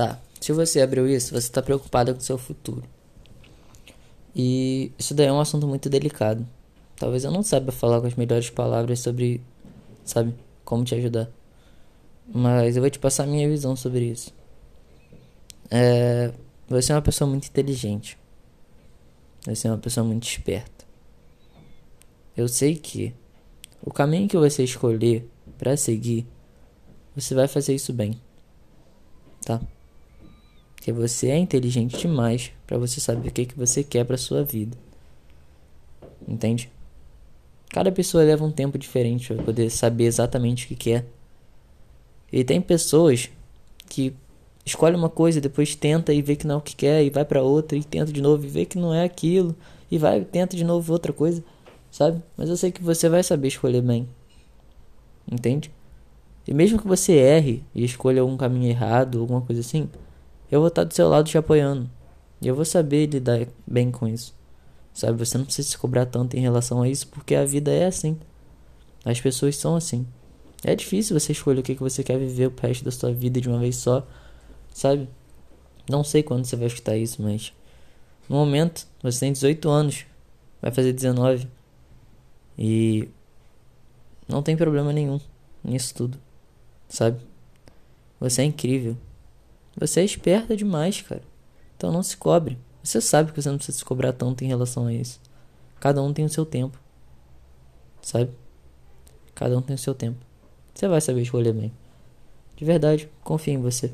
Tá. Se você abriu isso, você está preocupado com o seu futuro. E isso daí é um assunto muito delicado. Talvez eu não saiba falar com as melhores palavras sobre, sabe, como te ajudar. Mas eu vou te passar a minha visão sobre isso. É, você é uma pessoa muito inteligente. Você é uma pessoa muito esperta. Eu sei que o caminho que você escolher para seguir, você vai fazer isso bem. Tá? Porque você é inteligente demais para você saber o que, que você quer para sua vida. Entende? Cada pessoa leva um tempo diferente para poder saber exatamente o que quer. E tem pessoas que escolhem uma coisa, depois tenta e vê que não é o que quer e vai para outra e tenta de novo e vê que não é aquilo e vai tenta de novo outra coisa, sabe? Mas eu sei que você vai saber escolher bem. Entende? E mesmo que você erre e escolha algum caminho errado, alguma coisa assim, eu vou estar do seu lado te apoiando. E eu vou saber lidar bem com isso. Sabe, você não precisa se cobrar tanto em relação a isso, porque a vida é assim. As pessoas são assim. É difícil você escolher o que, que você quer viver o resto da sua vida de uma vez só, sabe? Não sei quando você vai escutar isso, mas no momento você tem 18 anos, vai fazer 19 e não tem problema nenhum nisso tudo, sabe? Você é incrível. Você é esperta demais, cara. Então não se cobre. Você sabe que você não precisa se cobrar tanto em relação a isso. Cada um tem o seu tempo. Sabe? Cada um tem o seu tempo. Você vai saber escolher bem. De verdade, confio em você.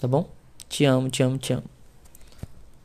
Tá bom? Te amo, te amo, te amo.